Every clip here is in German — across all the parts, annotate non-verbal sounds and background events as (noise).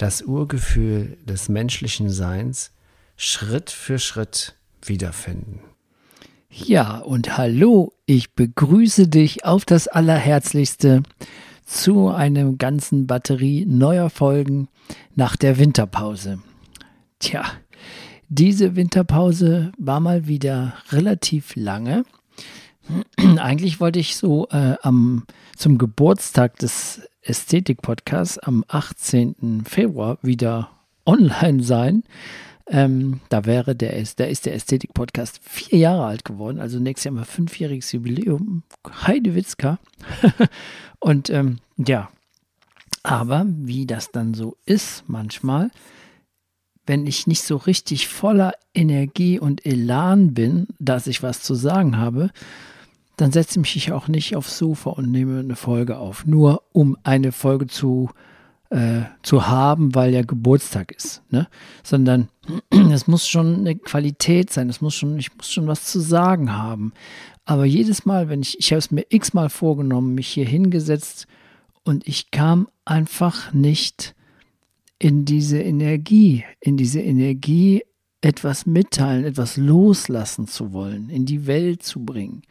das Urgefühl des menschlichen Seins Schritt für Schritt wiederfinden. Ja, und hallo, ich begrüße dich auf das Allerherzlichste zu einer ganzen Batterie neuer Folgen nach der Winterpause. Tja, diese Winterpause war mal wieder relativ lange. (clears throat) Eigentlich wollte ich so äh, am, zum Geburtstag des Ästhetik-Podcasts am 18. Februar wieder online sein. Ähm, da wäre der, da ist der Ästhetik-Podcast vier Jahre alt geworden, also nächstes Jahr mal fünfjähriges Jubiläum. Heidewitzka. (laughs) Und ähm, ja, aber wie das dann so ist manchmal, wenn ich nicht so richtig voller Energie und Elan bin, dass ich was zu sagen habe, dann setze ich mich auch nicht aufs Sofa und nehme eine Folge auf, nur um eine Folge zu, äh, zu haben, weil ja Geburtstag ist, ne? Sondern (clears throat) es muss schon eine Qualität sein, es muss schon, ich muss schon was zu sagen haben. Aber jedes Mal, wenn ich, ich habe es mir x-mal vorgenommen, mich hier hingesetzt und ich kam einfach nicht in diese Energie, in diese Energie, etwas mitteilen, etwas loslassen zu wollen, in die Welt zu bringen.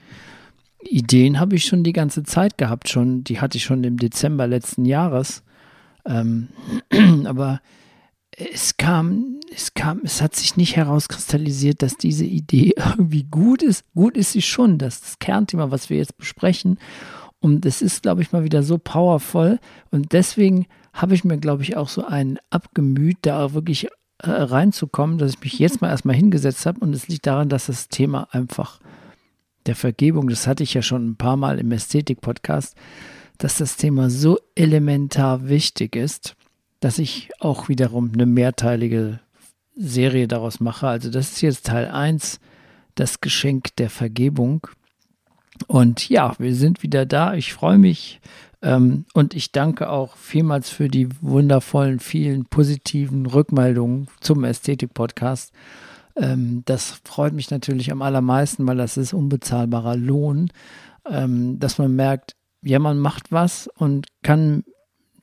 Ideen habe ich schon die ganze Zeit gehabt, schon, die hatte ich schon im Dezember letzten Jahres. Ähm, (clears throat) aber es kam, es kam, es hat sich nicht herauskristallisiert, dass diese Idee (laughs) irgendwie gut ist. Gut ist sie schon, das das Kernthema, was wir jetzt besprechen. Und es ist, glaube ich, mal wieder so powervoll. Und deswegen habe ich mir, glaube ich, auch so einen abgemüht, da wirklich äh, reinzukommen, dass ich mich jetzt mal erstmal hingesetzt habe. Und es liegt daran, dass das Thema einfach der Vergebung, das hatte ich ja schon ein paar Mal im Ästhetik-Podcast, dass das Thema so elementar wichtig ist, dass ich auch wiederum eine mehrteilige Serie daraus mache. Also das ist jetzt Teil 1, das Geschenk der Vergebung. Und ja, wir sind wieder da. Ich freue mich ähm, und ich danke auch vielmals für die wundervollen, vielen positiven Rückmeldungen zum Ästhetik-Podcast. Ähm, das freut mich natürlich am allermeisten, weil das ist unbezahlbarer Lohn, ähm, dass man merkt, ja, man macht was und kann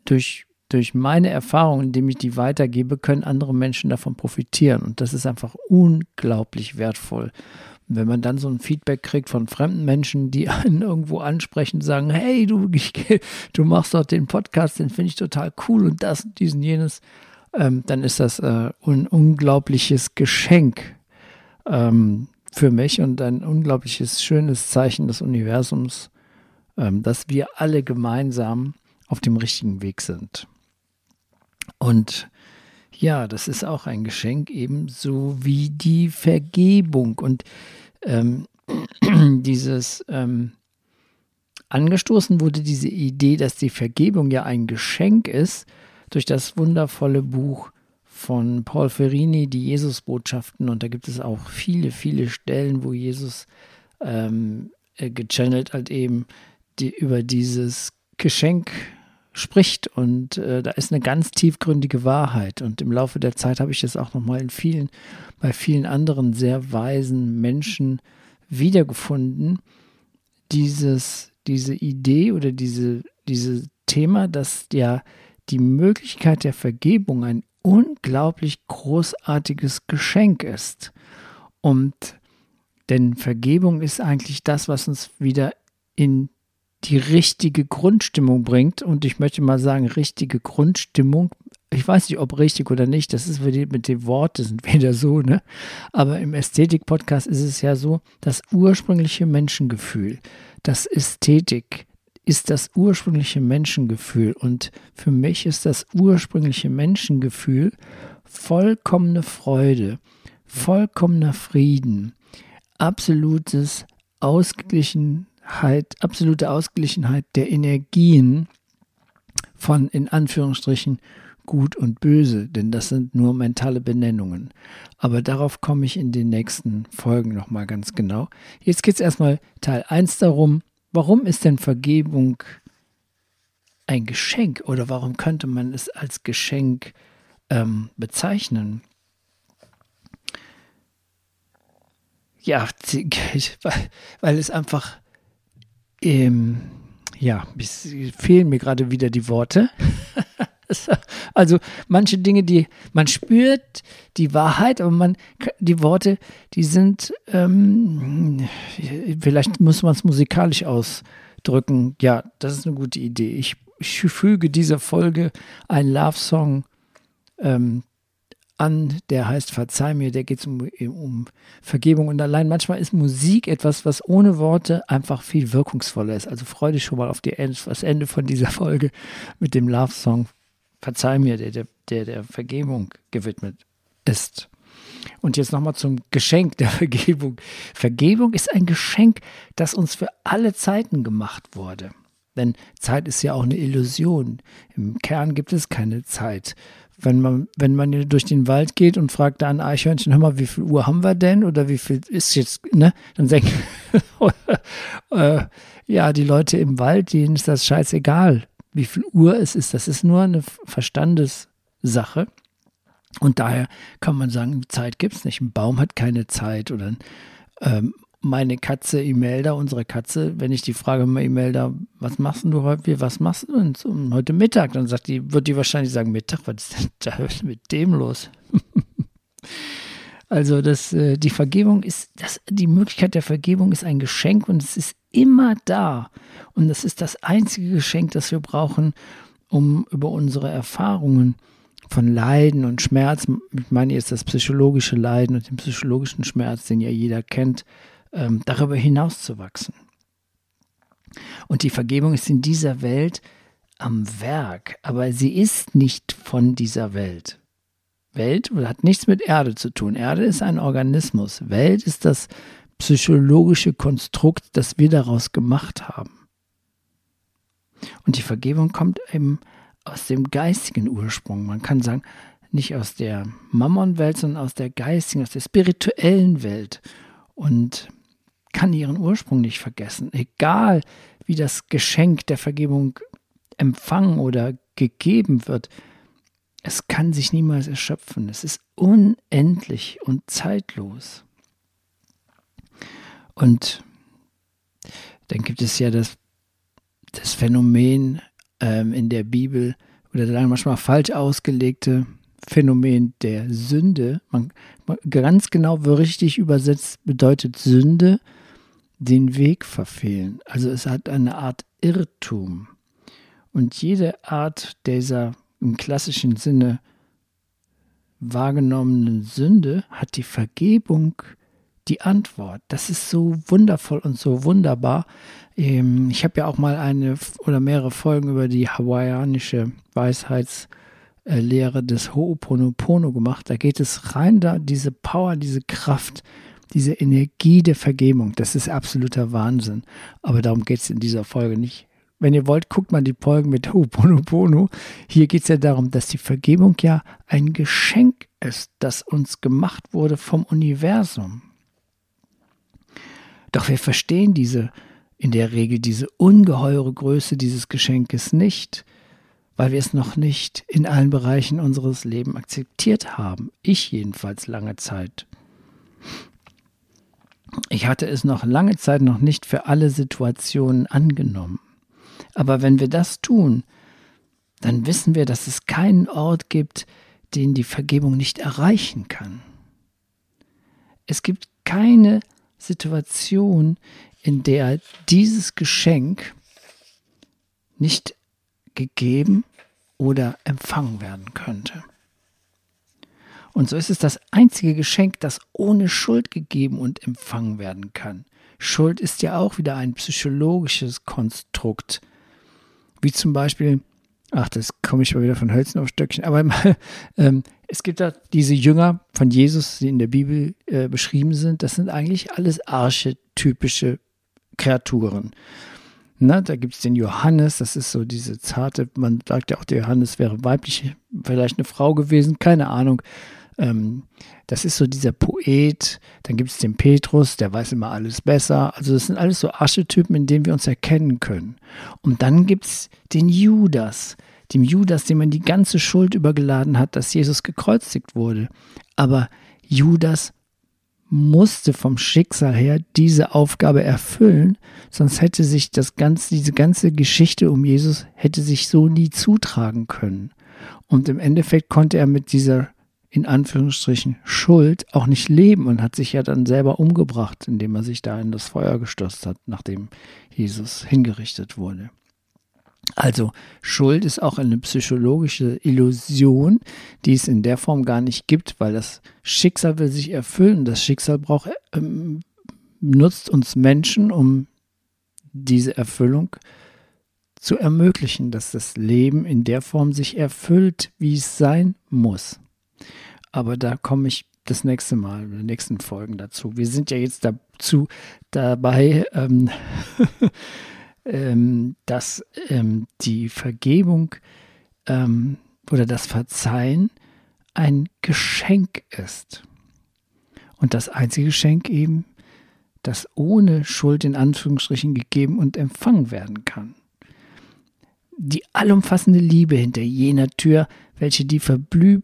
durch, durch meine Erfahrungen, indem ich die weitergebe, können andere Menschen davon profitieren. Und das ist einfach unglaublich wertvoll. Wenn man dann so ein Feedback kriegt von fremden Menschen, die (laughs) einen irgendwo ansprechen, sagen, hey, du, ich, du machst doch den Podcast, den finde ich total cool und das und diesen jenes, ähm, dann ist das äh, ein unglaubliches Geschenk ähm, für mich und ein unglaubliches schönes Zeichen des Universums, ähm, dass wir alle gemeinsam auf dem richtigen Weg sind. Und ja, das ist auch ein Geschenk, ebenso wie die Vergebung und ähm, (clears throat) dieses ähm, angestoßen wurde diese Idee, dass die Vergebung ja ein Geschenk ist, durch das wundervolle Buch von Paul Ferrini, die Jesusbotschaften. Und da gibt es auch viele, viele Stellen, wo Jesus ähm, äh, gechannelt halt eben die, über dieses Geschenk spricht. Und äh, da ist eine ganz tiefgründige Wahrheit. Und im Laufe der Zeit habe ich das auch nochmal in vielen, bei vielen anderen sehr weisen Menschen wiedergefunden. Dieses, diese Idee oder diese, dieses Thema, dass ja die Möglichkeit der Vergebung ein unglaublich großartiges Geschenk ist. Und denn Vergebung ist eigentlich das, was uns wieder in die richtige Grundstimmung bringt. Und ich möchte mal sagen, richtige Grundstimmung. Ich weiß nicht, ob richtig oder nicht. Das ist mit den Worten sind wieder so, ne? Aber im Ästhetik-Podcast ist es ja so, das ursprüngliche Menschengefühl, das Ästhetik, ist das ursprüngliche Menschengefühl. Und für mich ist das ursprüngliche Menschengefühl vollkommene Freude, vollkommener Frieden, absolutes Ausgeglichenheit, absolute Ausgeglichenheit der Energien von in Anführungsstrichen gut und böse, denn das sind nur mentale Benennungen. Aber darauf komme ich in den nächsten Folgen nochmal ganz genau. Jetzt geht es erstmal Teil 1 darum, warum ist denn Vergebung ein Geschenk oder warum könnte man es als Geschenk ähm, bezeichnen? Ja, (laughs) weil es einfach, ähm, ja, es fehlen mir gerade wieder die Worte. (laughs) (laughs) Also manche Dinge, die man spürt, die Wahrheit, aber man die Worte, die sind ähm, vielleicht muss man es musikalisch ausdrücken. Ja, das ist eine gute Idee. Ich, ich füge dieser Folge einen Love Song ähm, an, der heißt Verzeih mir, der geht um, um Vergebung und allein manchmal ist Musik etwas, was ohne Worte einfach viel wirkungsvoller ist. Also freue dich schon mal auf die, das Ende von dieser Folge mit dem Love Song Verzeih mir, der der, der, Vergebung gewidmet ist. Und jetzt nochmal zum Geschenk der (laughs) Vergebung. Vergebung ist ein Geschenk, das uns für alle Zeiten gemacht wurde. Denn Zeit ist ja auch eine Illusion. Im Kern gibt es keine Zeit. Wenn man, wenn man durch den Wald geht und fragt da ein Eichhörnchen, hör mal, wie viel Uhr haben wir denn? Oder wie viel ist jetzt, ne? Dann denken, (laughs) äh, ja, die Leute im Wald, denen ist das scheißegal wie viel Uhr es ist. Das ist nur eine Verstandessache. Und daher kann man sagen, Zeit gibt es nicht. Ein Baum hat keine Zeit. Oder ähm, meine Katze Imelda, unsere Katze, wenn ich die frage, Imelda, was machst du heute? Was machst du denn heute Mittag? Dann sagt die, wird die wahrscheinlich sagen, Mittag, was ist denn da (laughs) mit dem los? (laughs) also das, äh, die Vergebung ist, das, die Möglichkeit der Vergebung ist ein Geschenk und es ist immer da. Und das ist das einzige Geschenk, das wir brauchen, um über unsere Erfahrungen von Leiden und Schmerz, ich meine jetzt das psychologische Leiden und den psychologischen Schmerz, den ja jeder kennt, ähm, darüber hinaus zu wachsen. Und die Vergebung ist in dieser Welt am Werk, aber sie ist nicht von dieser Welt. Welt hat nichts mit Erde zu tun. Erde ist ein Organismus. Welt ist das psychologische Konstrukt, das wir daraus gemacht haben. Und die Vergebung kommt eben aus dem geistigen Ursprung. Man kann sagen, nicht aus der Mammon-Welt, sondern aus der geistigen, aus der spirituellen Welt. Und kann ihren Ursprung nicht vergessen. Egal, wie das Geschenk der Vergebung empfangen oder gegeben wird, es kann sich niemals erschöpfen. Es ist unendlich und zeitlos. Und dann gibt es ja das, das Phänomen ähm, in der Bibel oder dann manchmal falsch ausgelegte Phänomen der Sünde. Man, man, ganz genau richtig übersetzt bedeutet Sünde den Weg verfehlen. Also es hat eine Art Irrtum. Und jede Art dieser im klassischen Sinne wahrgenommenen Sünde hat die Vergebung die Antwort. Das ist so wundervoll und so wunderbar. Ähm, ich habe ja auch mal eine oder mehrere Folgen über die hawaiianische Weisheitslehre des Ho'oponopono gemacht. Da geht es rein da, diese Power, diese Kraft, diese Energie der Vergebung. Das ist absoluter Wahnsinn. Aber darum geht es in dieser Folge nicht. Wenn ihr wollt, guckt mal die Folgen mit Ho'oponopono. Hier geht es ja darum, dass die Vergebung ja ein Geschenk ist, das uns gemacht wurde vom Universum. Doch wir verstehen diese in der Regel diese ungeheure Größe dieses Geschenkes nicht, weil wir es noch nicht in allen Bereichen unseres Lebens akzeptiert haben. Ich jedenfalls lange Zeit. Ich hatte es noch lange Zeit noch nicht für alle Situationen angenommen. Aber wenn wir das tun, dann wissen wir, dass es keinen Ort gibt, den die Vergebung nicht erreichen kann. Es gibt keine Situation, in der dieses Geschenk nicht gegeben oder empfangen werden könnte. Und so ist es das einzige Geschenk, das ohne Schuld gegeben und empfangen werden kann. Schuld ist ja auch wieder ein psychologisches Konstrukt, wie zum Beispiel, ach, das komme ich mal wieder von Hölzen auf Stöckchen, aber (laughs) ähm, es gibt da diese Jünger von Jesus, die in der Bibel äh, beschrieben sind. Das sind eigentlich alles archetypische Kreaturen. Na, da gibt es den Johannes, das ist so diese zarte, man sagt ja auch, der Johannes wäre weiblich, vielleicht eine Frau gewesen, keine Ahnung. Ähm, das ist so dieser Poet. Dann gibt es den Petrus, der weiß immer alles besser. Also das sind alles so Archetypen, in denen wir uns erkennen können. Und dann gibt es den Judas, dem Judas, dem man die ganze Schuld übergeladen hat, dass Jesus gekreuzigt wurde. Aber Judas musste vom Schicksal her diese Aufgabe erfüllen, sonst hätte sich das ganze, diese ganze Geschichte um Jesus hätte sich so nie zutragen können. Und im Endeffekt konnte er mit dieser in Anführungsstrichen Schuld auch nicht leben und hat sich ja dann selber umgebracht, indem er sich da in das Feuer gestürzt hat, nachdem Jesus hingerichtet wurde. Also Schuld ist auch eine psychologische Illusion, die es in der Form gar nicht gibt, weil das Schicksal will sich erfüllen. Das Schicksal braucht, ähm, nutzt uns Menschen, um diese Erfüllung zu ermöglichen, dass das Leben in der Form sich erfüllt, wie es sein muss. Aber da komme ich das nächste Mal, in den nächsten Folgen dazu. Wir sind ja jetzt dazu dabei, ähm, (laughs) ähm, dass ähm, die Vergebung ähm, oder das Verzeihen ein Geschenk ist. Und das einzige Geschenk eben, das ohne Schuld in Anführungsstrichen gegeben und empfangen werden kann. Die allumfassende Liebe hinter jener Tür, welche die, Verblü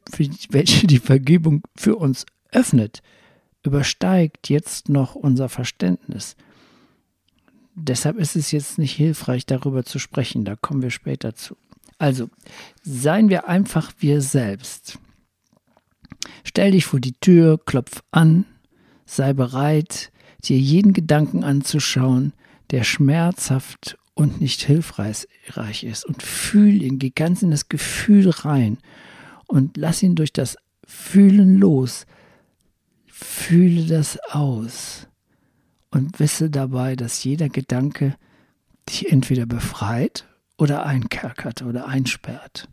welche die Vergebung für uns öffnet, übersteigt jetzt noch unser Verständnis deshalb ist es jetzt nicht hilfreich, darüber zu sprechen. Da kommen wir später zu. Also, seien wir einfach wir selbst. Stell dich vor die Tür, klopf an, sei bereit, dir jeden Gedanken anzuschauen, der schmerzhaft und nicht hilfreich ist. Und fühl ihn, geh ganz in das Gefühl rein und lass ihn durch das Fühlen los. Fühle das aus und wisse dabei, dass jeder Gedanke dich entweder befreit oder einkerkert oder einsperrt.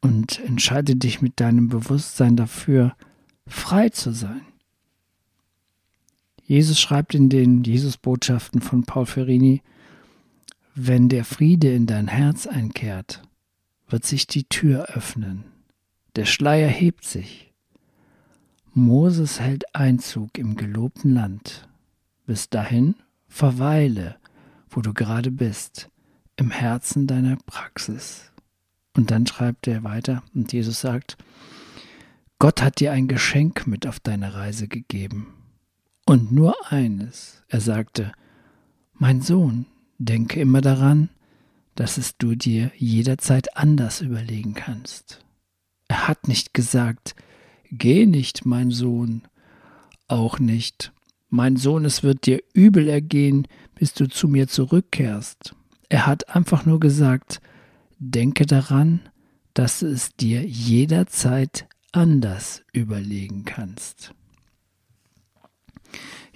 Und entscheide dich mit deinem Bewusstsein dafür, frei zu sein. Jesus schreibt in den Jesusbotschaften von Paul Ferrini, wenn der Friede in dein Herz einkehrt, wird sich die Tür öffnen, der Schleier hebt sich Moses hält Einzug im gelobten Land. Bis dahin verweile, wo du gerade bist, im Herzen deiner Praxis. Und dann schreibt er weiter und Jesus sagt, Gott hat dir ein Geschenk mit auf deine Reise gegeben. Und nur eines. Er sagte, Mein Sohn, denke immer daran, dass es du dir jederzeit anders überlegen kannst. Er hat nicht gesagt, Geh nicht, mein Sohn, auch nicht. Mein Sohn, es wird dir übel ergehen, bis du zu mir zurückkehrst. Er hat einfach nur gesagt, denke daran, dass es dir jederzeit anders überlegen kannst.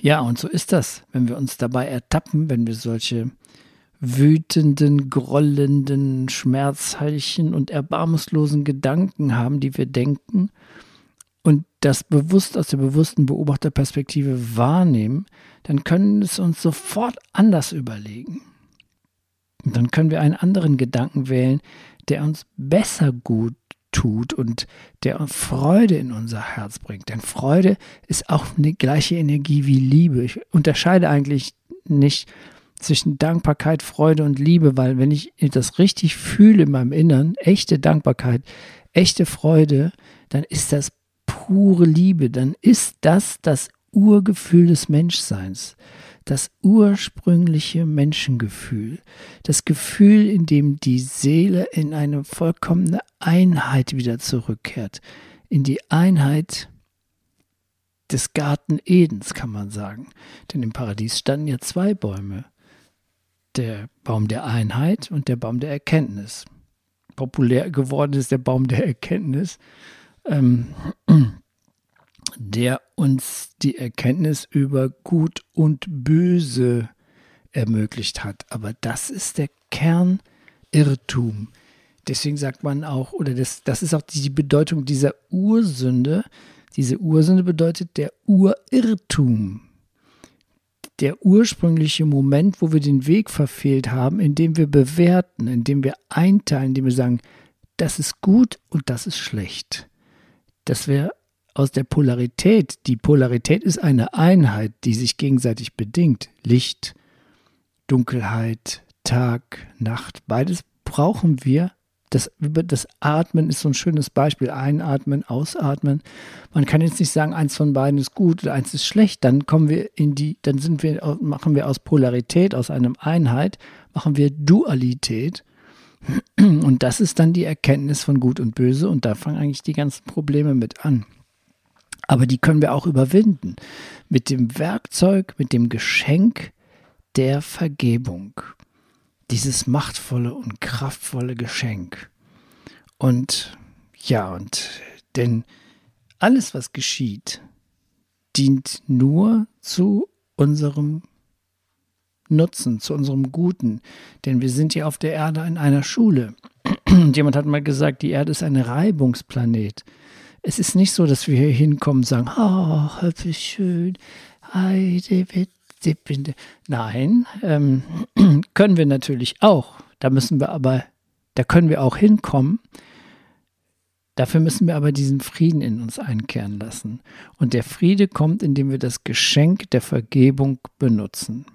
Ja, und so ist das, wenn wir uns dabei ertappen, wenn wir solche wütenden, grollenden, schmerzheichen und erbarmungslosen Gedanken haben, die wir denken, und das bewusst aus der bewussten Beobachterperspektive wahrnehmen, dann können es uns sofort anders überlegen. Und dann können wir einen anderen Gedanken wählen, der uns besser gut tut und der Freude in unser Herz bringt. Denn Freude ist auch eine gleiche Energie wie Liebe. Ich unterscheide eigentlich nicht zwischen Dankbarkeit, Freude und Liebe, weil wenn ich das richtig fühle in meinem Innern, echte Dankbarkeit, echte Freude, dann ist das pure Liebe, dann ist das das Urgefühl des Menschseins, das ursprüngliche Menschengefühl, das Gefühl, in dem die Seele in eine vollkommene Einheit wieder zurückkehrt, in die Einheit des Garten Edens, kann man sagen. Denn im Paradies standen ja zwei Bäume, der Baum der Einheit und der Baum der Erkenntnis. Populär geworden ist der Baum der Erkenntnis, ähm, der uns die Erkenntnis über Gut und Böse ermöglicht hat. Aber das ist der Kernirrtum. Deswegen sagt man auch, oder das, das ist auch die Bedeutung dieser Ursünde. Diese Ursünde bedeutet der Urirrtum. der ursprüngliche Moment, wo wir den Weg verfehlt haben, indem wir bewerten, indem wir einteilen, indem wir sagen, das ist gut und das ist schlecht. Dass wir aus der Polarität, die Polarität ist eine Einheit, die sich gegenseitig bedingt. Licht, Dunkelheit, Tag, Nacht, beides brauchen wir. Das, das Atmen ist so ein schönes Beispiel. Einatmen, ausatmen. Man kann jetzt nicht sagen, eins von beiden ist gut oder eins ist schlecht. Dann kommen wir in die, dann sind wir, machen wir aus Polarität, aus einem Einheit, machen wir Dualität. Und das ist dann die Erkenntnis von Gut und Böse und da fangen eigentlich die ganzen Probleme mit an. Aber die können wir auch überwinden mit dem Werkzeug, mit dem Geschenk der Vergebung. Dieses machtvolle und kraftvolle Geschenk. Und ja, und denn alles, was geschieht, dient nur zu unserem Nutzen, zu unserem Guten. Denn wir sind hier auf der Erde in einer Schule. (clears throat) Jemand hat mal gesagt, die Erde ist ein Reibungsplanet. Es ist nicht so, dass wir hier hinkommen und sagen, oh, wie schön, Nein, ähm, (clears throat) können wir natürlich auch. Da müssen wir aber, da können wir auch hinkommen. Dafür müssen wir aber diesen Frieden in uns einkehren lassen. Und der Friede kommt, indem wir das Geschenk der Vergebung benutzen.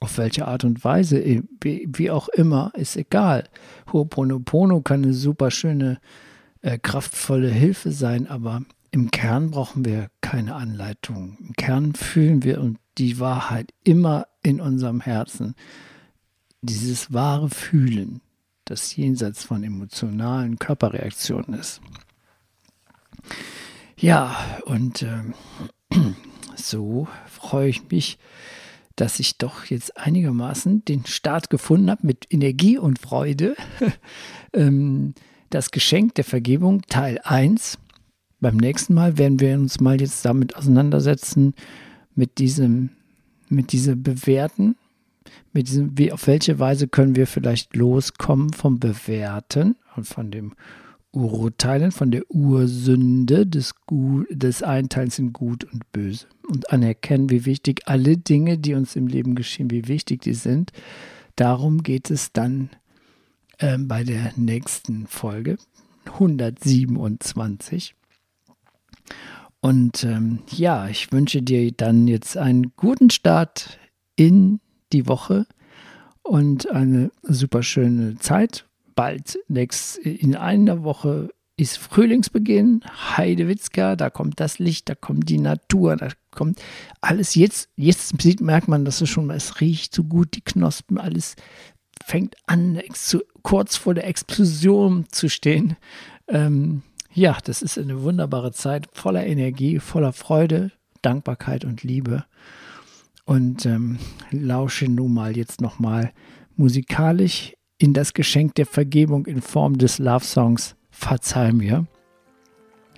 Auf welche Art und Weise, wie, wie auch immer, ist egal. Ho'oponopono kann eine super schöne, äh, kraftvolle Hilfe sein, aber im Kern brauchen wir keine Anleitung. Im Kern fühlen wir und die Wahrheit immer in unserem Herzen. Dieses wahre Fühlen, das jenseits von emotionalen Körperreaktionen ist. Ja, und äh, (clears throat) so freue ich mich, dass ich doch jetzt einigermaßen den Start gefunden habe mit Energie und Freude. (laughs) Ähm, das Geschenk der Vergebung Teil 1. Beim nächsten Mal werden wir uns mal jetzt damit auseinandersetzen, mit diesem, mit diesem Bewerten, mit diesem, wie, auf welche Weise können wir vielleicht loskommen vom Bewerten und von dem urteilen von der Ursünde des, Gut, des Einteils in Gut und Böse und anerkennen, wie wichtig alle Dinge, die uns im Leben geschehen, wie wichtig die sind. Darum geht es dann äh, bei der nächsten Folge 127. Und ähm, ja, ich wünsche dir dann jetzt einen guten Start in die Woche und eine super schöne Zeit bald nächst, in einer Woche ist Frühlingsbeginn, Heidewitzka, da kommt das Licht, da kommt die Natur, da kommt alles. Jetzt, jetzt merkt man, dass es schon mal, es riecht so gut, die Knospen, alles fängt an, zu, kurz vor der Explosion zu stehen. Ähm, ja, das ist eine wunderbare Zeit, voller Energie, voller Freude, Dankbarkeit und Liebe. Und ähm, lausche nun mal jetzt nochmal musikalisch in das Geschenk der Vergebung in Form des Love Songs Verzeih mir.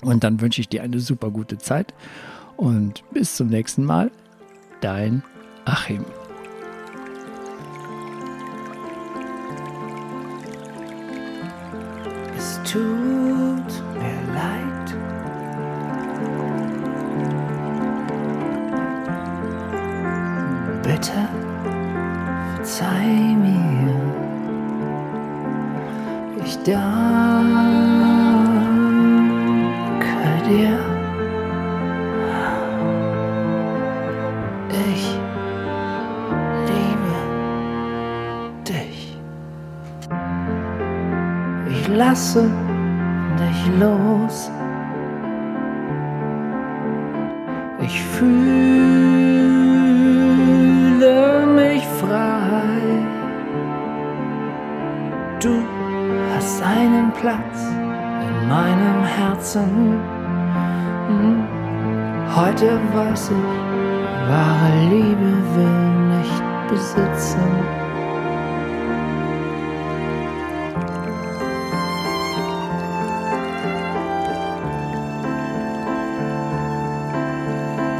Und dann wünsche ich dir eine super gute Zeit und bis zum nächsten Mal. Dein Achim. Danke dir. Ich liebe dich. Ich lasse dich los. Ich fühle Platz in meinem Herzen. Hm. Heute weiß ich, wahre Liebe will nicht besitzen.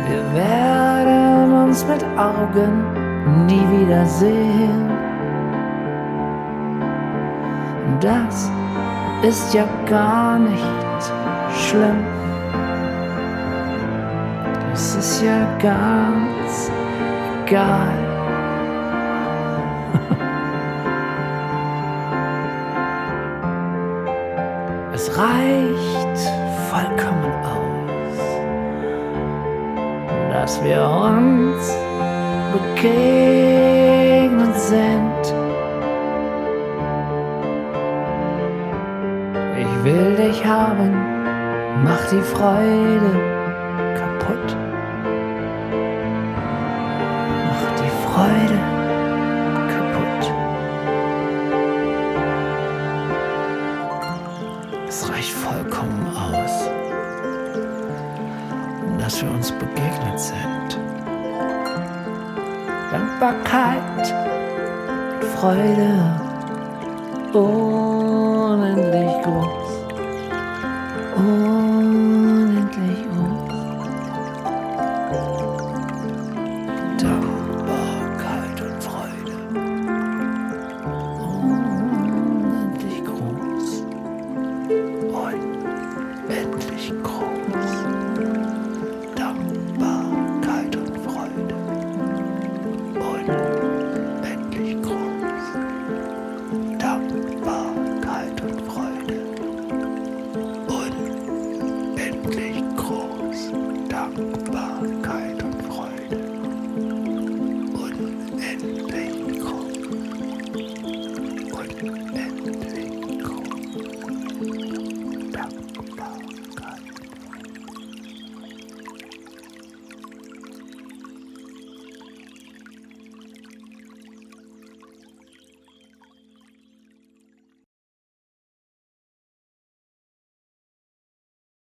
Wir werden uns mit Augen nie wiedersehen. Das ist ja gar nicht schlimm. Das ist ja ganz egal. (laughs) Es reicht vollkommen aus, dass wir uns begegnet sind. Will dich haben, mach die Freude kaputt. Mach die Freude kaputt. Es reicht vollkommen aus, dass wir uns begegnet sind. Dankbarkeit, Freude,